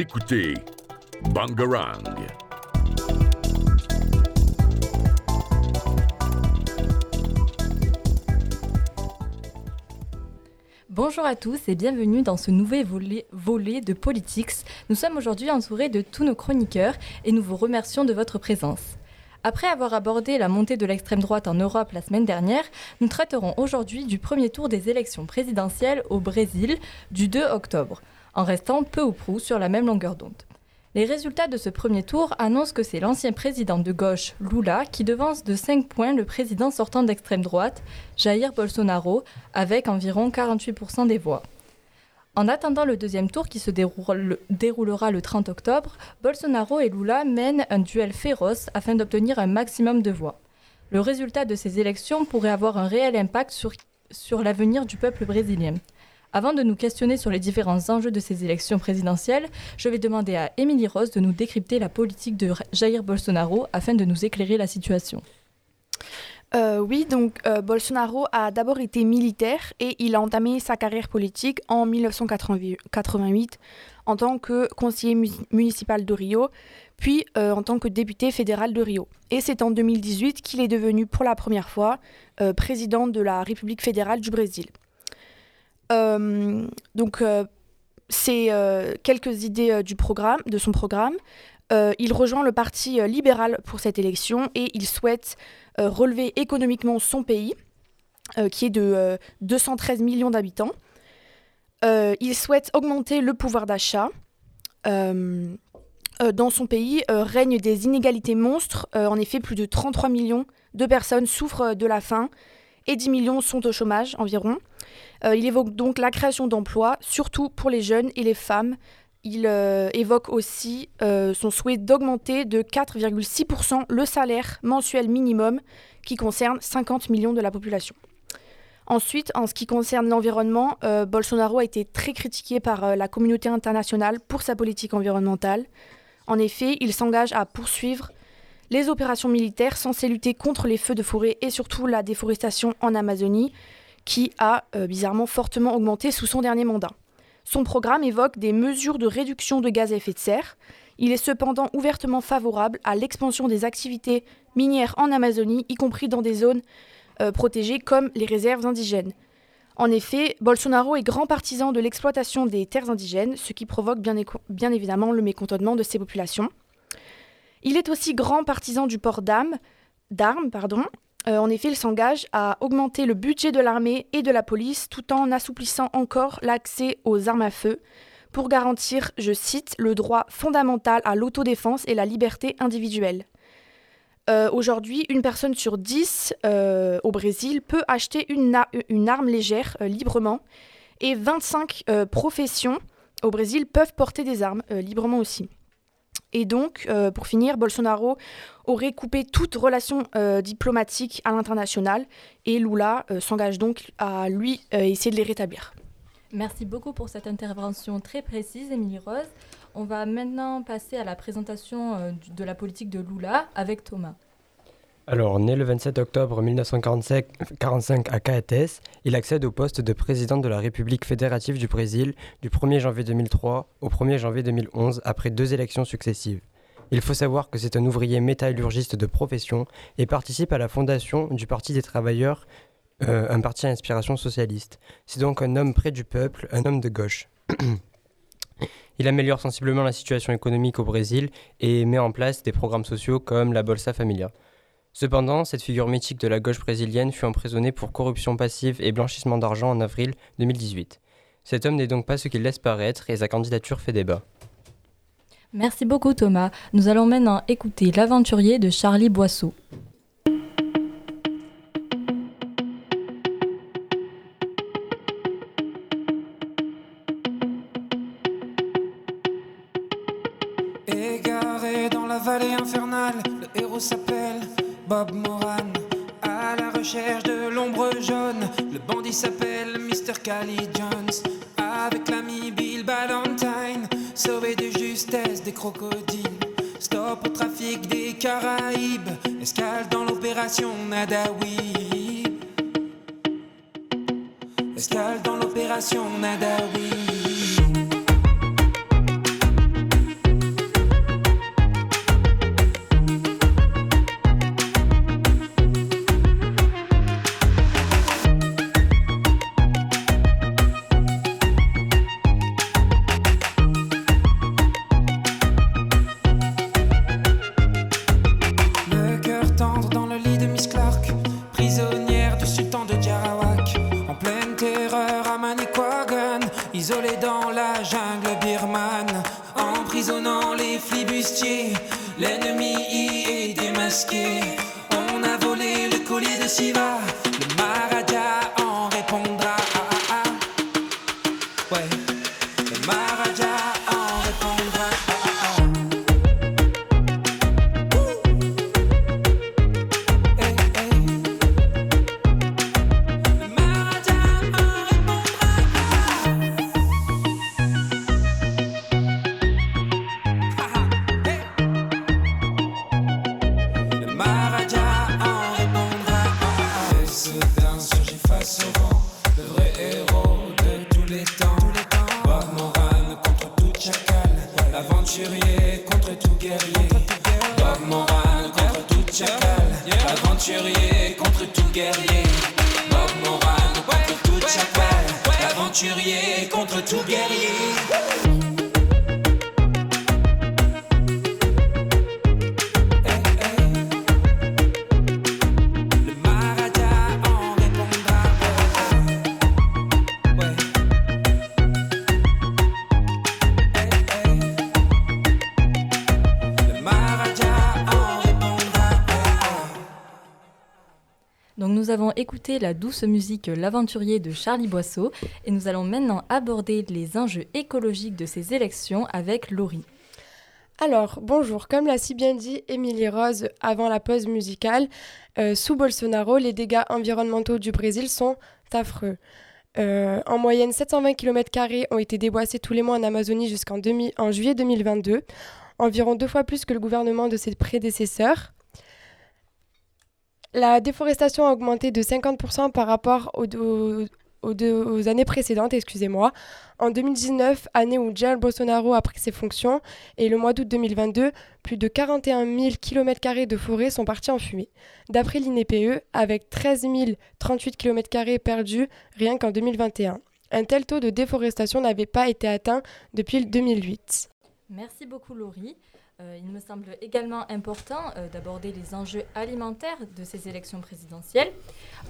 Écoutez Bangarang. Bonjour à tous et bienvenue dans ce nouvel volet, volet de Politics. Nous sommes aujourd'hui entourés de tous nos chroniqueurs et nous vous remercions de votre présence. Après avoir abordé la montée de l'extrême droite en Europe la semaine dernière, nous traiterons aujourd'hui du premier tour des élections présidentielles au Brésil du 2 octobre, en restant peu ou prou sur la même longueur d'onde. Les résultats de ce premier tour annoncent que c'est l'ancien président de gauche, Lula, qui devance de 5 points le président sortant d'extrême droite, Jair Bolsonaro, avec environ 48% des voix. En attendant le deuxième tour qui se déroule- déroulera le 30 octobre, Bolsonaro et Lula mènent un duel féroce afin d'obtenir un maximum de voix. Le résultat de ces élections pourrait avoir un réel impact sur l'avenir du peuple brésilien. Avant de nous questionner sur les différents enjeux de ces élections présidentielles, je vais demander à Émilie Rose de nous décrypter la politique de Jair Bolsonaro afin de nous éclairer la situation. Euh, oui, donc euh, Bolsonaro a d'abord été militaire et il a entamé sa carrière politique en 1988 en tant que conseiller mu- municipal de Rio, puis euh, en tant que député fédéral de Rio. Et c'est en 2018 qu'il est devenu pour la première fois président de la République fédérale du Brésil. Euh, donc, euh, c'est euh, quelques idées du programme, de son programme. Il rejoint le Parti libéral pour cette élection et il souhaite relever économiquement son pays, qui est de euh, 213 millions d'habitants. Il souhaite augmenter le pouvoir d'achat. Dans son pays règnent des inégalités monstres. En effet, plus de 33 millions de personnes souffrent de la faim et 10 millions sont au chômage environ. Euh, il évoque donc la création d'emplois, surtout pour les jeunes et les femmes. Il euh, évoque aussi euh, son souhait d'augmenter de 4,6% le salaire mensuel minimum qui concerne 50 millions de la population. Ensuite, en ce qui concerne l'environnement, Bolsonaro a été très critiqué par la communauté internationale pour sa politique environnementale. En effet, il s'engage à poursuivre les opérations militaires censées lutter contre les feux de forêt et surtout la déforestation en Amazonie, qui a euh, bizarrement fortement augmenté sous son dernier mandat. Son programme évoque des mesures de réduction de gaz à effet de serre. Il est cependant ouvertement favorable à l'expansion des activités minières en Amazonie, y compris dans des zones euh, protégées comme les réserves indigènes. En effet, Bolsonaro est grand partisan de l'exploitation des terres indigènes, ce qui provoque bien, bien évidemment le mécontentement de ces populations. Il est aussi grand partisan du port d'armes. Euh, en effet, il s'engage à augmenter le budget de l'armée et de la police tout en assouplissant encore l'accès aux armes à feu pour garantir, je cite, le droit fondamental à l'autodéfense et la liberté individuelle. Euh, Aujourd'hui, une personne sur dix euh, au Brésil peut acheter une, arme légère librement et 25 euh, professions au Brésil peuvent porter des armes librement aussi. Et donc, euh, pour finir, Bolsonaro aurait coupé toute relation euh, diplomatique à l'international et Lula euh, s'engage donc à lui essayer de les rétablir. Merci beaucoup pour cette intervention très précise, Émilie Rose. On va maintenant passer à la présentation de la politique de Lula avec Thomas. Alors, né le 27 octobre 1945 45 à Caetés, il accède au poste de président de la République fédérative du Brésil du 1er janvier 2003 au 1er janvier 2011 après deux élections successives. Il faut savoir que c'est un ouvrier métallurgiste de profession et participe à la fondation du Parti des travailleurs, euh, un parti à inspiration socialiste. C'est donc un homme près du peuple, un homme de gauche. Il améliore sensiblement la situation économique au Brésil et met en place des programmes sociaux comme la Bolsa Familia. Cependant, cette figure mythique de la gauche brésilienne fut emprisonnée pour corruption passive et blanchissement d'argent en avril 2018. Cet homme n'est donc pas ce qu'il laisse paraître et sa candidature fait débat. Merci beaucoup Thomas. Nous allons maintenant écouter L'aventurier de Charlie Boisseau. Égaré dans la vallée infernale, le héros s'appelle Bob Moran. À la recherche de l'ombre jaune, le bandit s'appelle Mr. Cali Jones. Avec l'ami Bill Valentine, sauvé de justesse des crocodiles. Stop au trafic des Caraïbes, escale dans l'opération Nadawi. Escale dans l'opération Nadawi. Emprisonnant les flibustiers. L'ennemi y est démasqué. On a volé le collier de Siva. Contre tout guerrier. Écouté la douce musique L'aventurier de Charlie Boisseau et nous allons maintenant aborder les enjeux écologiques de ces élections avec Laurie. Alors, bonjour, comme l'a si bien dit Émilie Rose avant la pause musicale, euh, sous Bolsonaro, les dégâts environnementaux du Brésil sont affreux. Euh, en moyenne, 720 km ont été déboissés tous les mois en Amazonie jusqu'en juillet 2022, environ deux fois plus que le gouvernement de ses prédécesseurs. La déforestation a augmenté de 50% par rapport aux, années précédentes, excusez-moi. En 2019, année où Jair Bolsonaro a pris ses fonctions, et le mois d'août 2022, plus de 41 000 km de forêt sont partis en fumée. D'après l'INPE, avec 13 038 km perdus rien qu'en 2021. Un tel taux de déforestation n'avait pas été atteint depuis le 2008. Merci beaucoup Laurie. Euh, il me semble également important euh, d'aborder les enjeux alimentaires de ces élections présidentielles.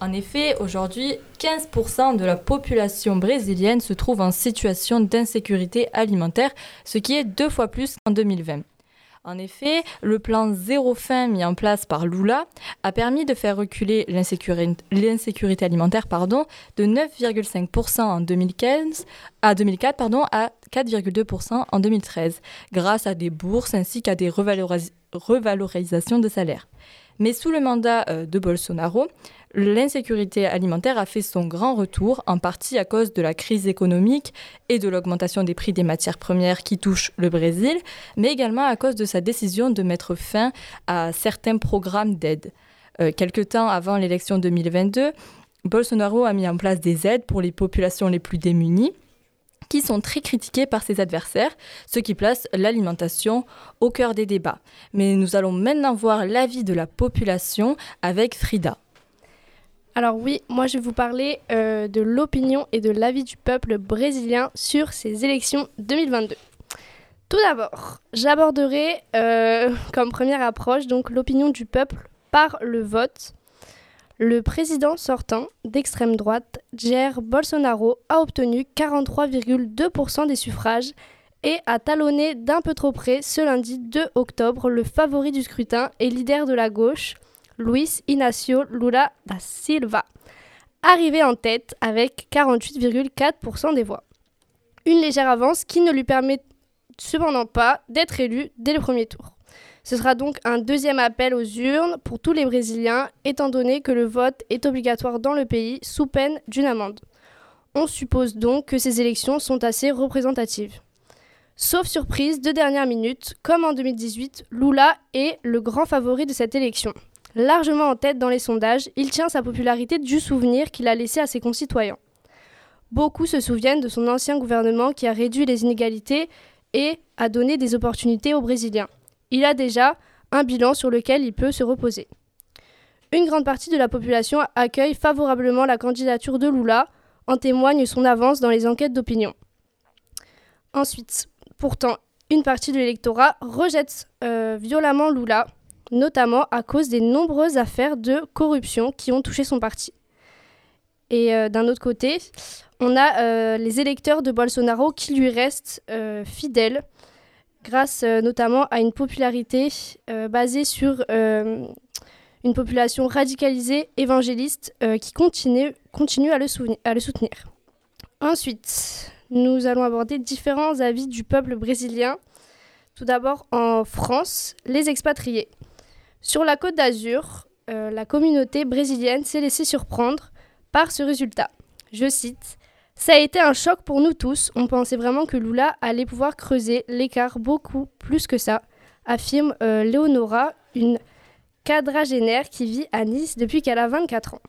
En effet, aujourd'hui, 15% de la population brésilienne se trouve en situation d'insécurité alimentaire, ce qui est deux fois plus qu'en 2020. En effet, le plan zéro faim mis en place par Lula a permis de faire reculer l'insécuri- l'insécurité alimentaire pardon, de 9,5% en 2015 à 2004 pardon, à 4,2% en 2013, grâce à des bourses ainsi qu'à des revalorisa- revalorisations de salaires. Mais sous le mandat euh, de Bolsonaro, l'insécurité alimentaire a fait son grand retour, en partie à cause de la crise économique et de l'augmentation des prix des matières premières qui touchent le Brésil, mais également à cause de sa décision de mettre fin à certains programmes d'aide. Euh, quelque temps avant l'élection 2022, Bolsonaro a mis en place des aides pour les populations les plus démunies qui sont très critiquées par ses adversaires, ce qui place l'alimentation au cœur des débats. Mais nous allons maintenant voir l'avis de la population avec Frida. Alors oui, moi je vais vous parler euh, de l'opinion et de l'avis du peuple brésilien sur ces élections 2022. Tout d'abord, j'aborderai euh, comme première approche donc l'opinion du peuple par le vote. Le président sortant d'extrême droite, Jair Bolsonaro, a obtenu 43,2% des suffrages et a talonné d'un peu trop près ce lundi 2 octobre le favori du scrutin et leader de la gauche, Luis Inácio Lula da Silva, arrivé en tête avec 48,4% des voix. Une légère avance qui ne lui permet cependant pas d'être élu dès le premier tour. Ce sera donc un deuxième appel aux urnes pour tous les Brésiliens, étant donné que le vote est obligatoire dans le pays sous peine d'une amende. On suppose donc que ces élections sont assez représentatives. Sauf surprise de dernière minute, comme en 2018, Lula est le grand favori de cette élection. Largement en tête dans les sondages, il tient sa popularité du souvenir qu'il a laissé à ses concitoyens. Beaucoup se souviennent de son ancien gouvernement qui a réduit les inégalités et a donné des opportunités aux Brésiliens. Il a déjà un bilan sur lequel il peut se reposer. Une grande partie de la population accueille favorablement la candidature de Lula, en témoigne son avance dans les enquêtes d'opinion. Ensuite, pourtant, une partie de l'électorat rejette euh, violemment Lula, notamment à cause des nombreuses affaires de corruption qui ont touché son parti. Et euh, d'un autre côté, on a euh, les électeurs de Bolsonaro qui lui restent fidèles. Grâce euh, notamment à une popularité euh, basée sur euh, une population radicalisée, évangéliste, qui continue, à, le soutenir. Ensuite, nous allons aborder différents avis du peuple brésilien. Tout d'abord, en France, les expatriés. Sur la côte d'Azur, la communauté brésilienne s'est laissée surprendre par ce résultat. Je cite Ça a été un choc pour nous tous. On pensait vraiment que Lula allait pouvoir creuser l'écart beaucoup plus que ça, affirme euh, Leonora, une quadragénaire qui vit à Nice depuis qu'elle a 24 ans.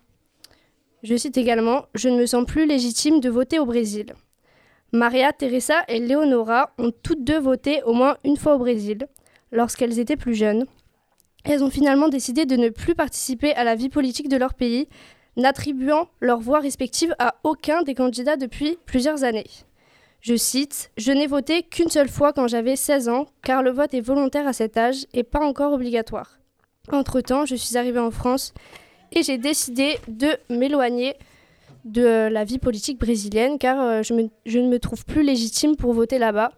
Je cite également Je ne me sens plus légitime de voter au Brésil. Maria Teresa et Leonora ont toutes deux voté au moins une fois au Brésil, lorsqu'elles étaient plus jeunes. Elles ont finalement décidé de ne plus participer à la vie politique de leur pays, n'attribuant leurs voix respectives à aucun des candidats depuis plusieurs années. Je cite Je n'ai voté qu'une seule fois quand j'avais 16 ans, car le vote est volontaire à cet âge et pas encore obligatoire. Entre-temps, je suis arrivée en France et j'ai décidé de m'éloigner de la vie politique brésilienne car euh, je, je ne me trouve plus légitime pour voter là-bas,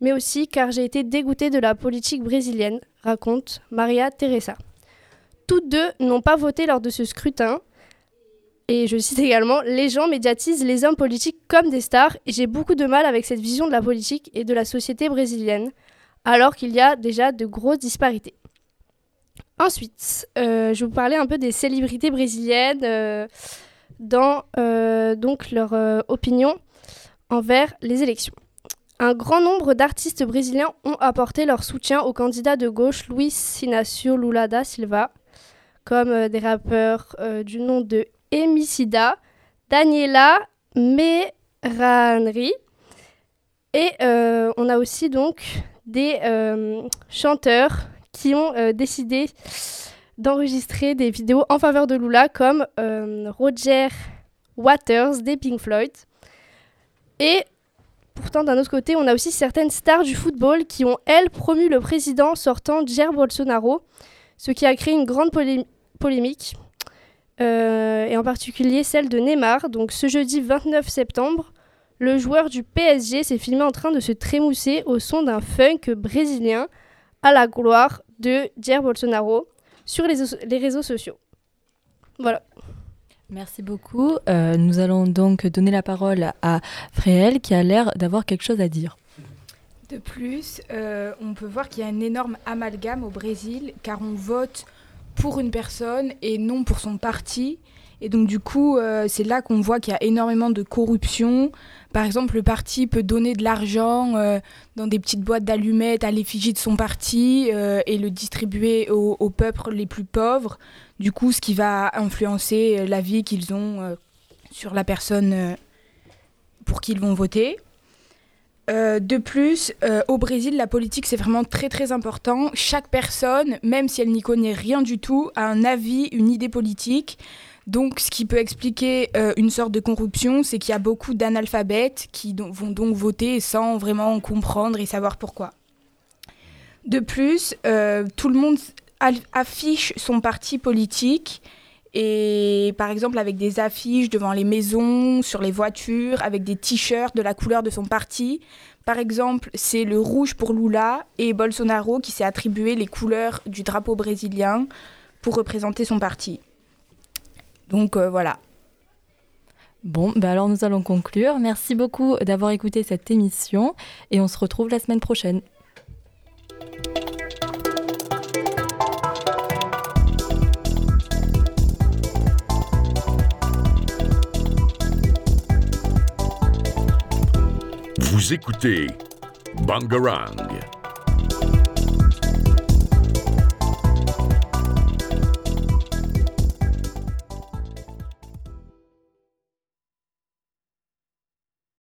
mais aussi car j'ai été dégoûtée de la politique brésilienne, raconte Maria Teresa. Toutes deux n'ont pas voté lors de ce scrutin. Et je cite également, les gens médiatisent les hommes politiques comme des stars et j'ai beaucoup de mal avec cette vision de la politique et de la société brésilienne, alors qu'il y a déjà de grosses disparités. Ensuite, euh, je vais vous parler un peu des célébrités brésiliennes euh, dans euh, donc leur opinion envers les élections. Un grand nombre d'artistes brésiliens ont apporté leur soutien au candidat de gauche Luiz Inácio Lula da Silva, comme des rappeurs du nom de Emicida, Daniela Meranri, et euh, on a aussi donc des euh, chanteurs qui ont euh, décidé d'enregistrer des vidéos en faveur de Lula, comme Roger Waters des Pink Floyd. Et pourtant, d'un autre côté, on a aussi certaines stars du football qui ont, elles, promu le président sortant Jair Bolsonaro, ce qui a créé une grande polé- polémique, euh, et en particulier celle de Neymar. Donc ce jeudi 29 septembre, le joueur du PSG s'est filmé en train de se trémousser au son d'un funk brésilien à la gloire de Jair Bolsonaro sur les, les réseaux sociaux. Voilà. Merci beaucoup. Euh, nous allons donc donner la parole à Fréhel qui a l'air d'avoir quelque chose à dire. De plus, euh, on peut voir qu'il y a un énorme amalgame au Brésil car on vote pour une personne et non pour son parti. Et donc du coup, euh, c'est là qu'on voit qu'il y a énormément de corruption. Par exemple, le parti peut donner de l'argent euh, dans des petites boîtes d'allumettes à l'effigie de son parti euh, et le distribuer aux, aux peuples les plus pauvres. Du coup, ce qui va influencer euh, l'avis qu'ils ont sur la personne pour qui ils vont voter. Euh, de plus, euh, au Brésil, la politique, c'est vraiment très très important. Chaque personne, même si elle n'y connaît rien du tout, a un avis, une idée politique. Donc, ce qui peut expliquer euh, une sorte de corruption, c'est qu'il y a beaucoup d'analphabètes qui vont donc voter sans vraiment comprendre et savoir pourquoi. De plus, tout le monde affiche son parti politique et par exemple avec des affiches devant les maisons, sur les voitures, avec des t-shirts de la couleur de son parti. Par exemple, c'est le rouge pour Lula et Bolsonaro qui s'est attribué les couleurs du drapeau brésilien pour représenter son parti. Donc euh, voilà. Bon, bah alors nous allons conclure. Merci beaucoup d'avoir écouté cette émission et on se retrouve la semaine prochaine. Écoutez Bangarang.